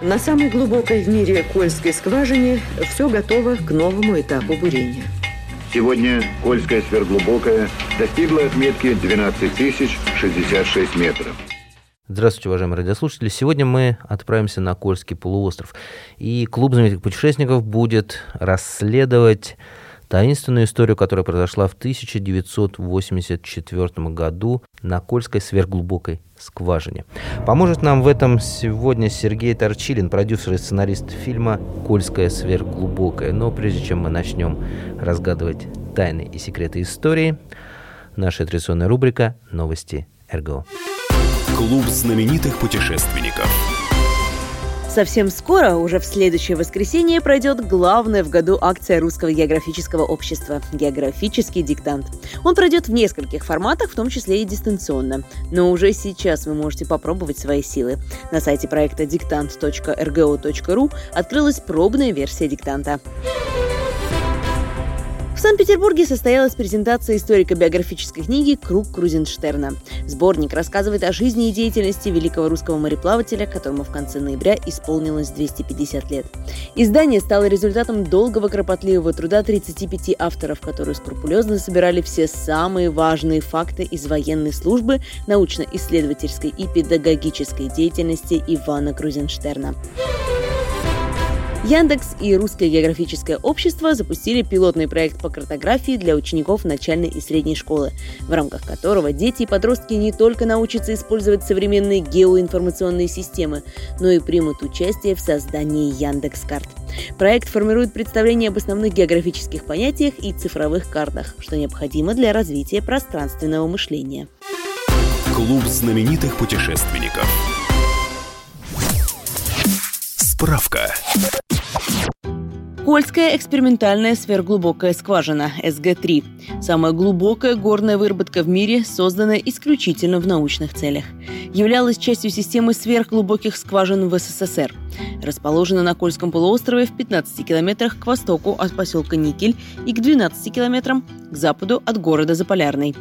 На самой глубокой в мире Кольской скважине все готово к новому этапу бурения. Сегодня Кольская сверхглубокая достигла отметки 12 тысяч 66 метров. Здравствуйте, уважаемые радиослушатели. Сегодня мы отправимся на Кольский полуостров. И клуб знаменитых путешественников будет расследовать таинственную историю, которая произошла в 1984 году на Кольской сверхглубокой скважине. Поможет нам в этом сегодня Сергей Торчилин, продюсер и сценарист фильма «Кольская сверхглубокая». Но прежде чем мы начнем разгадывать тайны и секреты истории, наша традиционная рубрика «Новости РГО». Клуб знаменитых путешественников. Совсем скоро, уже в следующее воскресенье, пройдет главная в году акция Русского географического общества – «Географический диктант». Он пройдет в нескольких форматах, в том числе и дистанционно. Но уже сейчас вы можете попробовать свои силы. На сайте проекта диктант.рго.ру открылась пробная версия диктанта. В Санкт-Петербурге состоялась презентация историко-биографической книги «Круг Крузенштерна». Сборник рассказывает о жизни и деятельности великого русского мореплавателя, которому в конце ноября исполнилось 250 лет. Издание стало результатом долгого кропотливого труда 35 авторов, которые скрупулезно собирали все самые важные факты из военной службы, научно-исследовательской и педагогической деятельности Ивана Крузенштерна. Яндекс и Русское географическое общество запустили пилотный проект по картографии для учеников начальной и средней школы, в рамках которого дети и подростки не только научатся использовать современные геоинформационные системы, но и примут участие в создании Яндекс-карт. Проект формирует представление об основных географических понятиях и цифровых картах, что необходимо для развития пространственного мышления. Клуб знаменитых путешественников. Справка. Кольская экспериментальная сверхглубокая скважина СГ-3. Самая глубокая горная выработка в мире, созданная исключительно в научных целях. Являлась частью системы сверхглубоких скважин в СССР. Расположена на Кольском полуострове в 15 километрах к востоку от поселка Никель и к 12 километрам к западу от города Заполярный.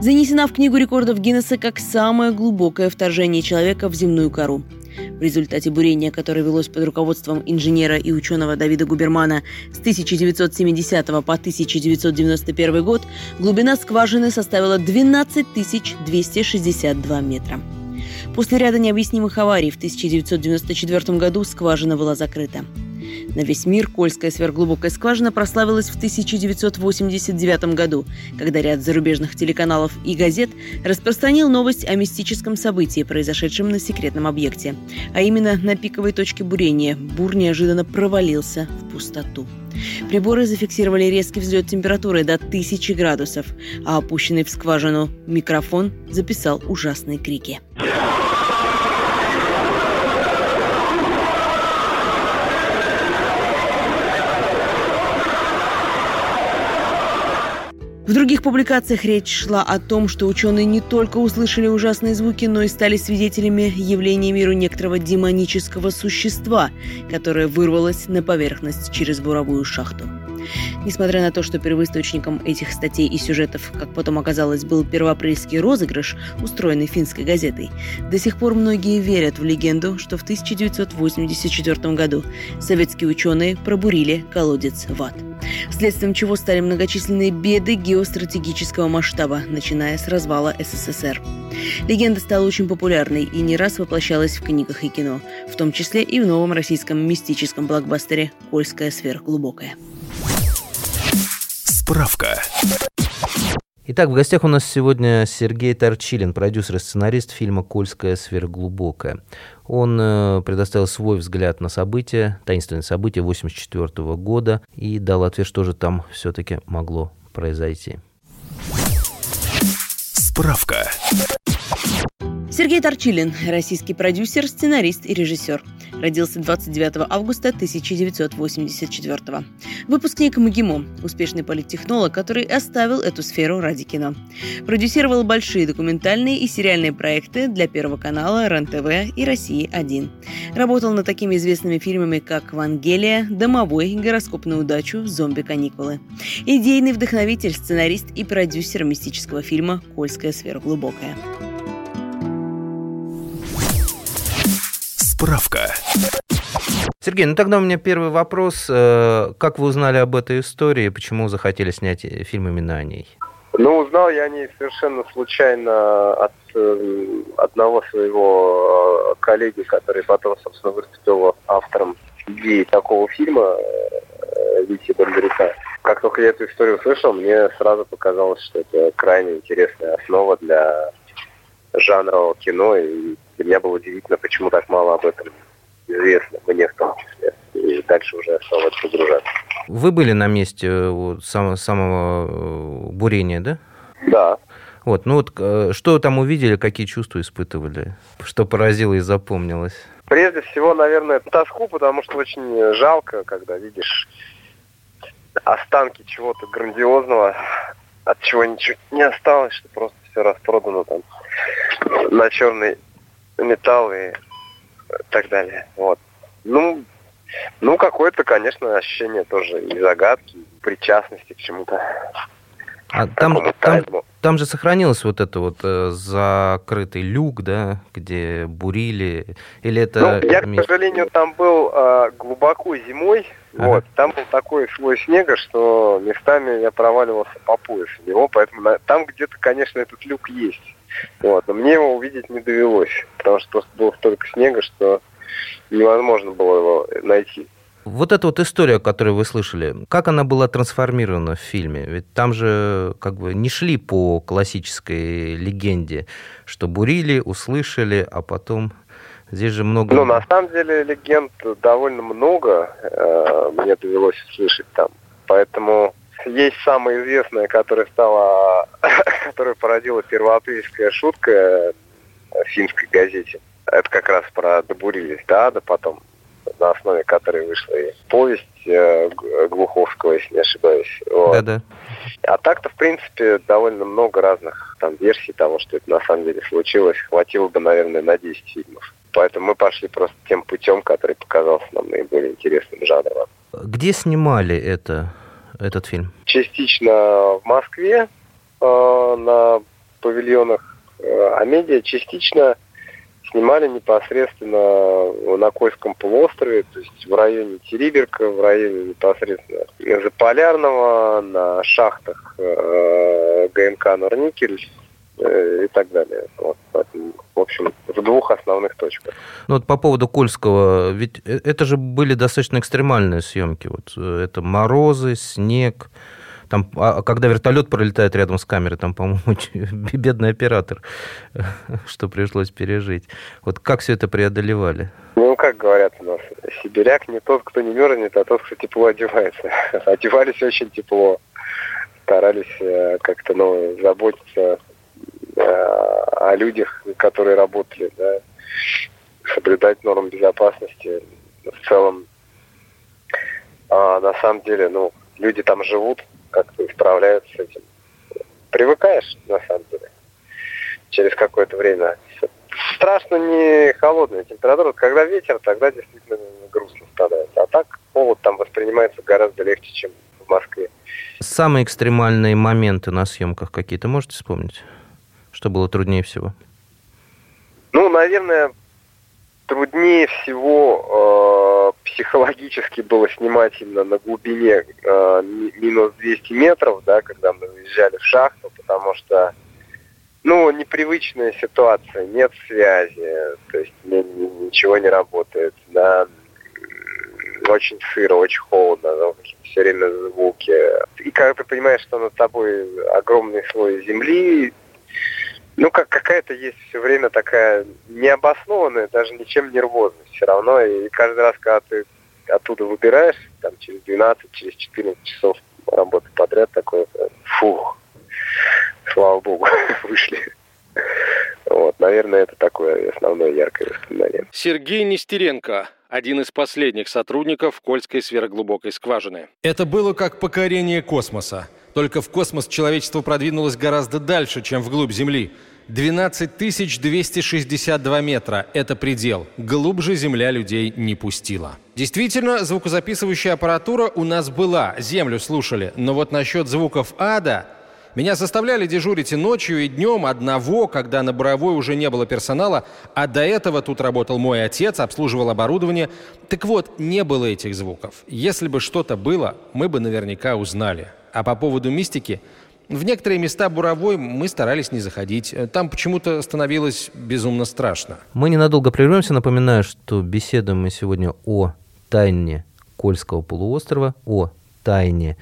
Занесена в Книгу рекордов Гиннесса как самое глубокое вторжение человека в земную кору. В результате бурения, которое велось под руководством инженера и ученого Давида Губермана с 1970 по 1991 год, глубина скважины составила 12 262 метра. После ряда необъяснимых аварий в 1994 году скважина была закрыта. На весь мир Кольская сверхглубокая скважина прославилась в 1989 году, когда ряд зарубежных телеканалов и газет распространил новость о мистическом событии, произошедшем на секретном объекте. А именно на пиковой точке бурения бур неожиданно провалился в пустоту. Приборы зафиксировали резкий взлет температуры до 1000 градусов, а опущенный в скважину микрофон записал ужасные крики. В других публикациях речь шла о том, что ученые не только услышали ужасные звуки, но и стали свидетелями явления миру некоторого демонического существа, которое вырвалось на поверхность через буровую шахту. Несмотря на то, что первоисточником этих статей и сюжетов, как потом оказалось, был первоапрельский розыгрыш, устроенный финской газетой, до сих пор многие верят в легенду, что в 1984 году советские ученые пробурили колодец в ад. Следствием чего стали многочисленные беды геостратегического масштаба, начиная с развала СССР. Легенда стала очень популярной и не раз воплощалась в книгах и кино, в том числе и в новом российском мистическом блокбастере «Кольская сверхглубокая». Справка. Итак, в гостях у нас сегодня Сергей Торчилин, продюсер и сценарист фильма «Кольская сверхглубокая». Он э, предоставил свой взгляд на события, таинственные события 1984 года и дал ответ, что же там все-таки могло произойти. Справка. Сергей Торчилин, российский продюсер, сценарист и режиссер. Родился 29 августа 1984 Выпускник МГИМО, успешный политтехнолог, который оставил эту сферу ради кино. Продюсировал большие документальные и сериальные проекты для Первого канала, РЕН-ТВ и России-1. Работал над такими известными фильмами, как «Вангелия», «Домовой», «Гороскоп на удачу», «Зомби-каникулы». Идейный вдохновитель, сценарист и продюсер мистического фильма «Кольская сверхглубокая». Справка. Сергей, ну тогда у меня первый вопрос. Э, как вы узнали об этой истории? Почему захотели снять э, фильм именно о ней? Ну, узнал я о ней совершенно случайно от э, одного своего коллеги, который потом, собственно, выступил автором идеи такого фильма э, Вити Бондарюка. Как только я эту историю услышал, мне сразу показалось, что это крайне интересная основа для жанрового кино, и для меня было удивительно, почему так мало об этом известно, мне в том числе. И дальше уже это погружаться. Вы были на месте э, самого, самого э, бурения, да? Да. Вот, ну вот, э, что там увидели, какие чувства испытывали, что поразило и запомнилось? Прежде всего, наверное, тоску, потому что очень жалко, когда видишь останки чего-то грандиозного, от чего ничего не осталось, что просто все распродано там на черный металл и так далее. Вот. Ну, ну, какое-то, конечно, ощущение тоже и загадки, и причастности к чему-то. А там, там, там же сохранился вот это вот э, закрытый люк, да, где бурили, или это... Ну, я, к сожалению, там был э, глубоко зимой, ага. вот, там был такой слой снега, что местами я проваливался по пояс в него, поэтому на, там где-то, конечно, этот люк есть. Вот. Но мне его увидеть не довелось, потому что просто было столько снега, что невозможно было его найти. Вот эта вот история, которую вы слышали, как она была трансформирована в фильме? Ведь там же как бы не шли по классической легенде, что бурили, услышали, а потом здесь же много... Ну, на самом деле легенд довольно много, э, мне довелось услышать там. Поэтому есть самая известная, которая стала, которая породила первоапрельская шутка в финской газете. Это как раз про добурились, да, да потом на основе которой вышла и повесть э, Глуховского, если не ошибаюсь. Вот. Да-да. А так-то, в принципе, довольно много разных там версий того, что это на самом деле случилось. Хватило бы, наверное, на 10 фильмов. Поэтому мы пошли просто тем путем, который показался нам наиболее интересным жанром. Где снимали это? этот фильм? Частично в Москве э, на павильонах э, Амедиа, частично снимали непосредственно на Кольском полуострове, то есть в районе Териберка, в районе непосредственно Заполярного, на шахтах э, ГМК Норникель э, и так далее. Вот, в общем, в двух основных точках. Ну вот по поводу Кольского, ведь э, это же были достаточно экстремальные съемки. Вот э, это морозы, снег. Там, а, а когда вертолет пролетает рядом с камерой, там, по-моему, бедный оператор, что пришлось пережить. Вот как все это преодолевали? Ну, как говорят у нас, сибиряк не тот, кто не мерзнет, а тот, кто тепло одевается. Одевались очень тепло, старались э, как-то ну, заботиться о людях, которые работали, да, соблюдать нормы безопасности. В целом, а, на самом деле, ну, люди там живут, как-то справляются с этим. Привыкаешь, на самом деле, через какое-то время. Страшно не холодная температура. Когда ветер, тогда действительно грустно становится. А так холод там воспринимается гораздо легче, чем в Москве. Самые экстремальные моменты на съемках какие-то можете вспомнить? Что было труднее всего? Ну, наверное, труднее всего э, психологически было снимать именно на глубине э, минус 200 метров, да, когда мы выезжали в шахту, потому что, ну, непривычная ситуация, нет связи, то есть ничего не работает, да, очень сыро, очень холодно, да, все время звуки. И когда ты понимаешь, что над тобой огромный слой земли, ну, как какая-то есть все время такая необоснованная, даже ничем нервозность все равно. И каждый раз, когда ты оттуда выбираешь, там, через 12, через 14 часов работы подряд, такой, фух, слава богу, вышли. Вот, наверное, это такое основное яркое воспоминание. Сергей Нестеренко, один из последних сотрудников Кольской сверхглубокой скважины. Это было как покорение космоса. Только в космос человечество продвинулось гораздо дальше, чем вглубь Земли. 12 262 метра – это предел. Глубже Земля людей не пустила. Действительно, звукозаписывающая аппаратура у нас была, Землю слушали. Но вот насчет звуков ада меня заставляли дежурить и ночью, и днем одного, когда на Боровой уже не было персонала, а до этого тут работал мой отец, обслуживал оборудование. Так вот, не было этих звуков. Если бы что-то было, мы бы наверняка узнали. А по поводу мистики, в некоторые места Буровой мы старались не заходить. Там почему-то становилось безумно страшно. Мы ненадолго прервемся. Напоминаю, что беседуем мы сегодня о тайне Кольского полуострова, о тайне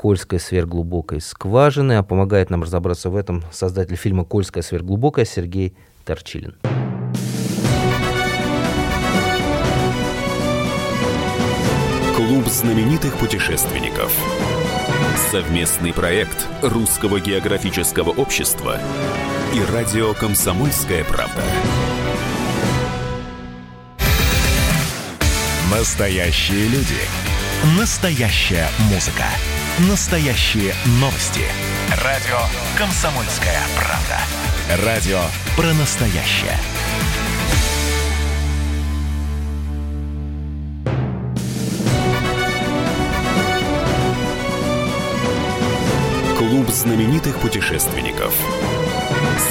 Кольской сверхглубокой скважины, а помогает нам разобраться в этом создатель фильма «Кольская сверхглубокая» Сергей Торчилин. Клуб знаменитых путешественников. Совместный проект Русского географического общества и радио «Комсомольская правда». Настоящие люди. Настоящая музыка. Настоящие новости. Радио «Комсомольская правда». Радио про настоящее. Клуб знаменитых путешественников.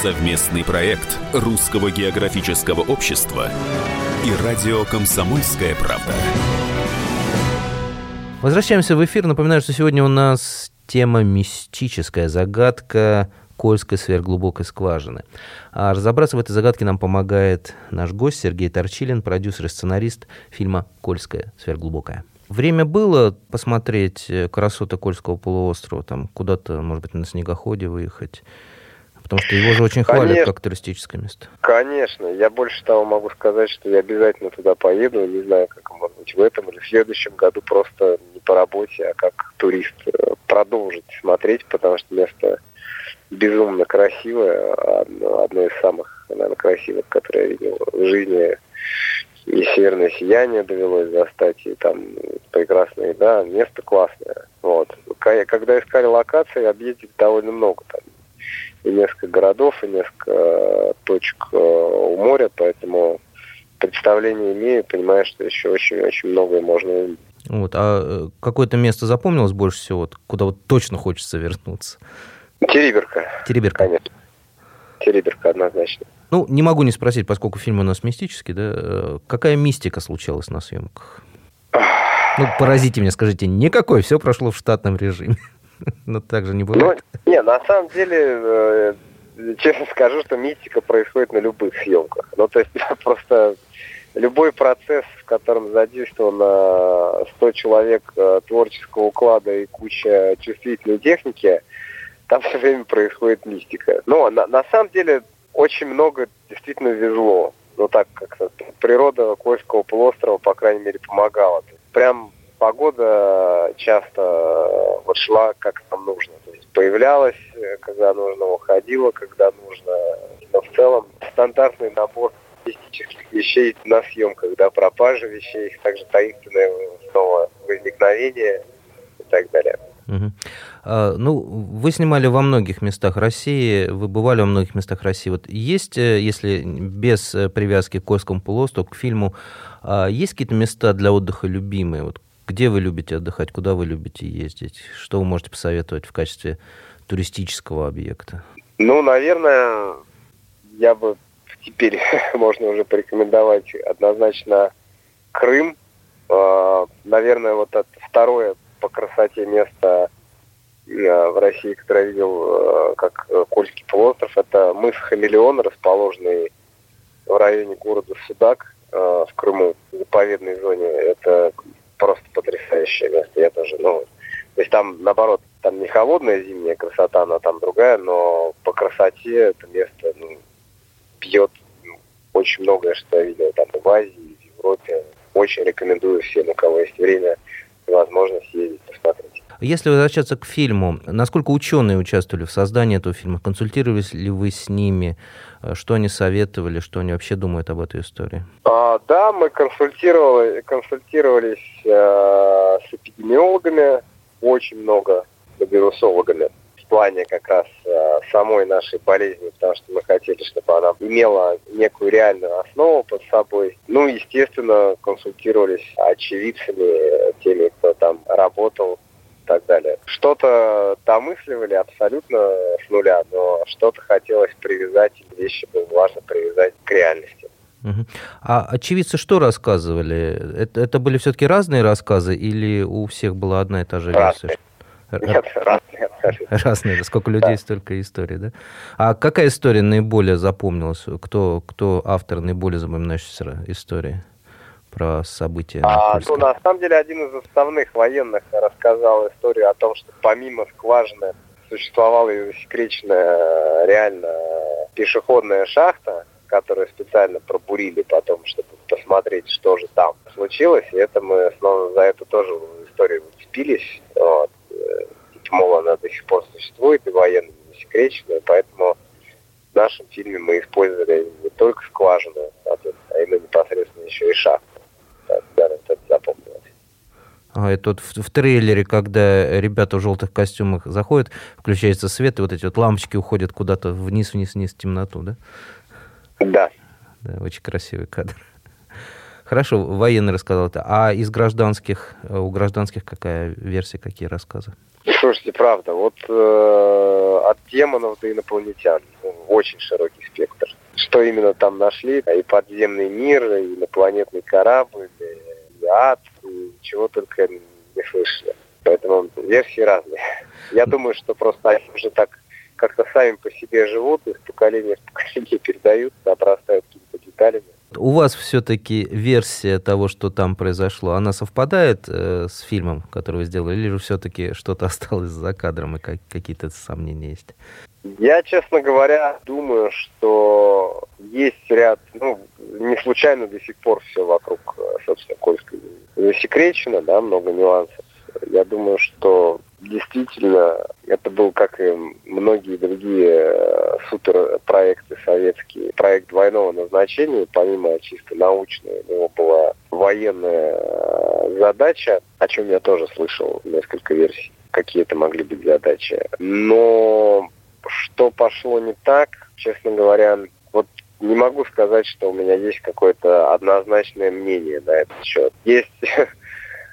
Совместный проект Русского географического общества и радио «Комсомольская правда». Возвращаемся в эфир. Напоминаю, что сегодня у нас тема «Мистическая загадка Кольской сверхглубокой скважины». А разобраться в этой загадке нам помогает наш гость Сергей Торчилин, продюсер и сценарист фильма «Кольская сверхглубокая». Время было посмотреть э, красоты Кольского полуострова, там куда-то, может быть, на снегоходе выехать, потому что его же очень хвалят Конечно. как туристическое место. Конечно, я больше того могу сказать, что я обязательно туда поеду, не знаю, как может быть в этом или в следующем году, просто не по работе, а как турист э, продолжить смотреть, потому что место безумно красивое, одно, одно из самых, наверное, красивых, которые я видел в жизни. И северное сияние довелось застать, и там прекрасная еда, место классное. Вот. Когда искали локации, объездили довольно много там и несколько городов, и несколько э, точек э, у моря, поэтому представление имею, понимаю, что еще очень-очень многое можно увидеть. Вот. А э, какое-то место запомнилось больше всего, куда вот точно хочется вернуться? Териберка, Тереберка. конечно. Териберка однозначно. Ну, не могу не спросить, поскольку фильм у нас мистический, да, какая мистика случалась на съемках? Ну, поразите меня, скажите, никакой, все прошло в штатном режиме. Но так же не Ну, бывает. не, на самом деле, э, честно скажу, что мистика происходит на любых съемках. Ну, то есть просто любой процесс, в котором задействовано 100 человек э, творческого уклада и куча чувствительной техники, там все время происходит мистика. Но на, на самом деле очень много действительно везло. Ну так как-то природа Кольского полуострова, по крайней мере, помогала. Прям погода часто э, вот шла как нам нужно. То есть появлялась, э, когда нужно, уходила, когда нужно. Но в целом стандартный набор мистических вещей на съемках, да, пропажа вещей, также таинственное снова возникновение и так далее. А, ну, вы снимали во многих местах России, вы бывали во многих местах России. Вот есть, э, если без привязки к Кольскому полуострову, к фильму, а есть какие-то места для отдыха любимые? Вот где вы любите отдыхать, куда вы любите ездить? Что вы можете посоветовать в качестве туристического объекта? Ну, наверное, я бы теперь можно уже порекомендовать однозначно Крым. Э, Наверное, вот это второе по красоте место э, в России, которое я видел э, как Кольский полуостров, это мыс Хамелеон, расположенный в районе города Судак в Крыму, в заповедной зоне. Это просто потрясающее место. Я тоже, ну, то есть там, наоборот, там не холодная зимняя красота, она там другая, но по красоте это место ну, бьет ну, очень многое, что я видел там в Азии, в Европе. Очень рекомендую всем, у кого есть время и возможность ездить, посмотреть. Если возвращаться к фильму, насколько ученые участвовали в создании этого фильма? Консультировались ли вы с ними? Что они советовали? Что они вообще думают об этой истории? А, да, мы консультировали, консультировались э, с эпидемиологами, очень много с вирусологами плане как раз э, самой нашей болезни, потому что мы хотели, чтобы она имела некую реальную основу под собой. Ну, естественно, консультировались очевидцами, теми, кто там работал так далее. Что-то домысливали абсолютно с нуля, но что-то хотелось привязать, вещи было важно привязать к реальности. А очевидцы что рассказывали? Это, это были все-таки разные рассказы или у всех была одна и та же версия? Нет, разные Разные, сколько людей, столько историй, да? А какая история наиболее запомнилась? Кто, кто автор наиболее запоминающейся истории? Про события. А, ну, на самом деле, один из основных военных рассказал историю о том, что помимо скважины существовала и засекреченная реально пешеходная шахта, которую специально пробурили потом, чтобы посмотреть, что же там случилось. И это мы снова за это тоже историю уцепились. Вот мол, она до сих пор существует и военно засекречена, поэтому в нашем фильме мы использовали не только скважину, а именно непосредственно еще и шахту. Да, это запомнилось. А это вот в, в трейлере, когда ребята в желтых костюмах заходят, включается свет, и вот эти вот лампочки уходят куда-то вниз, вниз, вниз в темноту, да? Да. Да, очень красивый кадр. Хорошо, военный рассказал это. А из гражданских, э, у гражданских какая версия, какие рассказы? Слушайте, правда, вот э, от демонов до инопланетян очень широкий спектр. Что именно там нашли? И подземный мир, и инопланетный корабль, и ад, чего только не слышали. Поэтому версии разные. Я думаю, что просто они уже так как-то сами по себе живут, из поколения в поколение передаются, обрастают какими-то деталями. У вас все-таки версия того, что там произошло, она совпадает э, с фильмом, который вы сделали, или же все-таки что-то осталось за кадром и как, какие-то сомнения есть? Я, честно говоря, думаю, что есть ряд, ну, не случайно до сих пор все вокруг, э, собственно, Кольской засекречено, да, много нюансов. Я думаю, что действительно это был, как и многие другие э, суперпроекты советские, проект двойного назначения, помимо чисто научной, у него была военная э, задача, о чем я тоже слышал несколько версий, какие это могли быть задачи. Но что пошло не так, честно говоря, вот не могу сказать, что у меня есть какое-то однозначное мнение на этот счет. Есть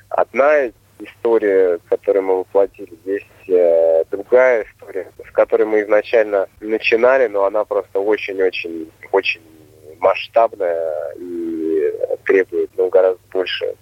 одна история, которую мы воплотили. Есть э, другая история, с которой мы изначально начинали, но она просто очень-очень очень масштабная и требует ну, гораздо больше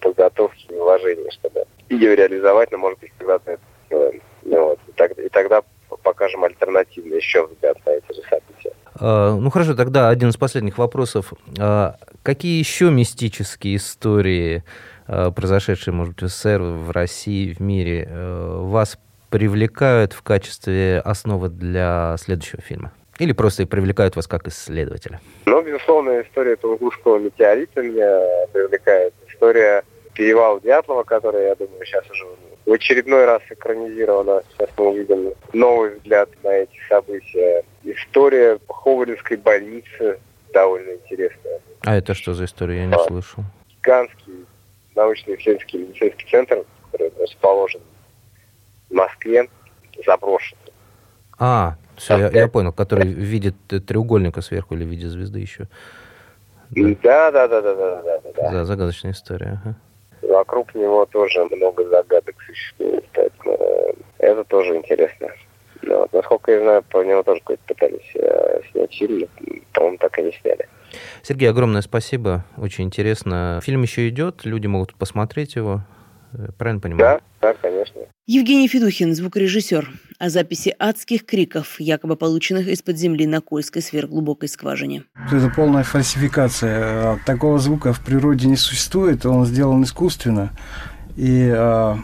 подготовки и вложений, чтобы ее реализовать, но может быть когда-то это сделаем. Ну, вот. и, так, и тогда покажем альтернативный еще взгляд на эти же события. А, ну хорошо, тогда один из последних вопросов. А, какие еще мистические истории Э, произошедшие, может быть, в СССР, в России, в мире, вас привлекают в качестве основы для следующего фильма? Или просто привлекают вас как исследователя? Ну, безусловно, история Тунгусского метеорита меня привлекает. История перевала Дятлова, которая, я думаю, сейчас уже в очередной раз экранизирована. Сейчас мы увидим новый взгляд на эти события. История Ховардовской больницы довольно интересная. А это что за история? Я не а, слышал. Гигантский научно-исследовательский медицинский центр, который расположен в Москве, заброшен. А, все, я, я понял, который в виде треугольника сверху или в виде звезды еще. Да, да, да, да, да, да, да. Да, загадочная история. Ага. Вокруг него тоже много загадок существует, поэтому э, это тоже интересно. Но, насколько я знаю, по нему тоже какой-то пытались э, снять фильм, по-моему, так и не сняли. Сергей, огромное спасибо, очень интересно. Фильм еще идет, люди могут посмотреть его, правильно понимаю? Да, да, конечно. Евгений Федухин, звукорежиссер, о записи адских криков, якобы полученных из-под земли на Кольской сверхглубокой скважине. Это полная фальсификация. Такого звука в природе не существует, он сделан искусственно. И, а,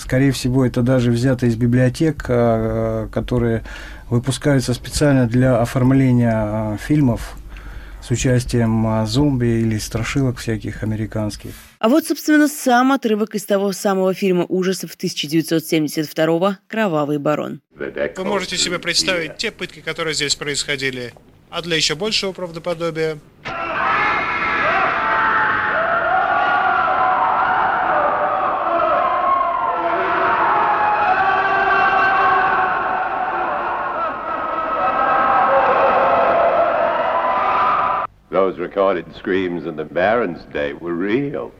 скорее всего, это даже взято из библиотек, а, которые выпускаются специально для оформления а, фильмов с участием а, зомби или страшилок всяких американских. А вот, собственно, сам отрывок из того самого фильма ужасов 1972 «Кровавый барон». Вы можете себе представить те пытки, которые здесь происходили, а для еще большего правдоподобия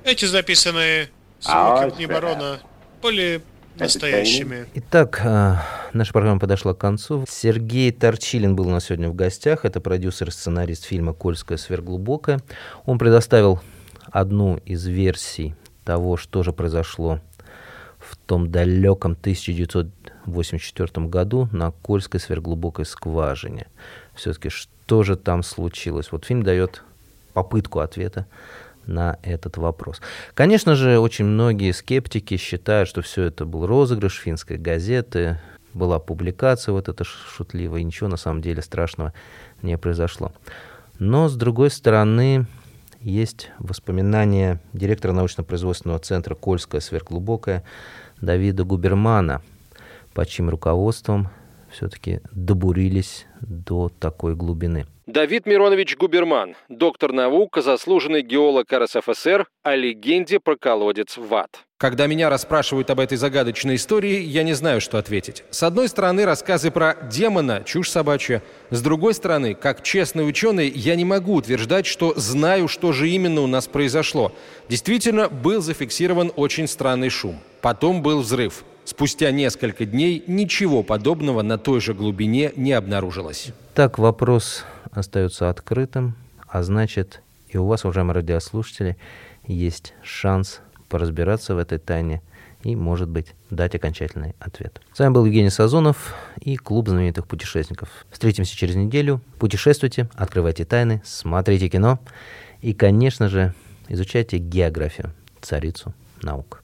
Эти записанные звуки в дни барона были настоящими. Итак, а, наша программа подошла к концу. Сергей Торчилин был у нас сегодня в гостях. Это продюсер и сценарист фильма «Кольская сверхглубокая». Он предоставил одну из версий того, что же произошло в том далеком 1984 году на Кольской сверхглубокой скважине. Все-таки что же там случилось? Вот фильм дает попытку ответа на этот вопрос. Конечно же, очень многие скептики считают, что все это был розыгрыш финской газеты, была публикация вот эта шутливая, и ничего на самом деле страшного не произошло. Но, с другой стороны, есть воспоминания директора научно-производственного центра «Кольская сверхглубокая» Давида Губермана, под чьим руководством все-таки добурились до такой глубины. Давид Миронович Губерман, доктор наук, заслуженный геолог РСФСР, о легенде про колодец в ад. Когда меня расспрашивают об этой загадочной истории, я не знаю, что ответить. С одной стороны, рассказы про демона – чушь собачья. С другой стороны, как честный ученый, я не могу утверждать, что знаю, что же именно у нас произошло. Действительно, был зафиксирован очень странный шум. Потом был взрыв. Спустя несколько дней ничего подобного на той же глубине не обнаружилось. Так вопрос остается открытым, а значит и у вас, уважаемые радиослушатели, есть шанс поразбираться в этой тайне и, может быть, дать окончательный ответ. С вами был Евгений Сазонов и Клуб знаменитых путешественников. Встретимся через неделю. Путешествуйте, открывайте тайны, смотрите кино и, конечно же, изучайте географию, царицу наук.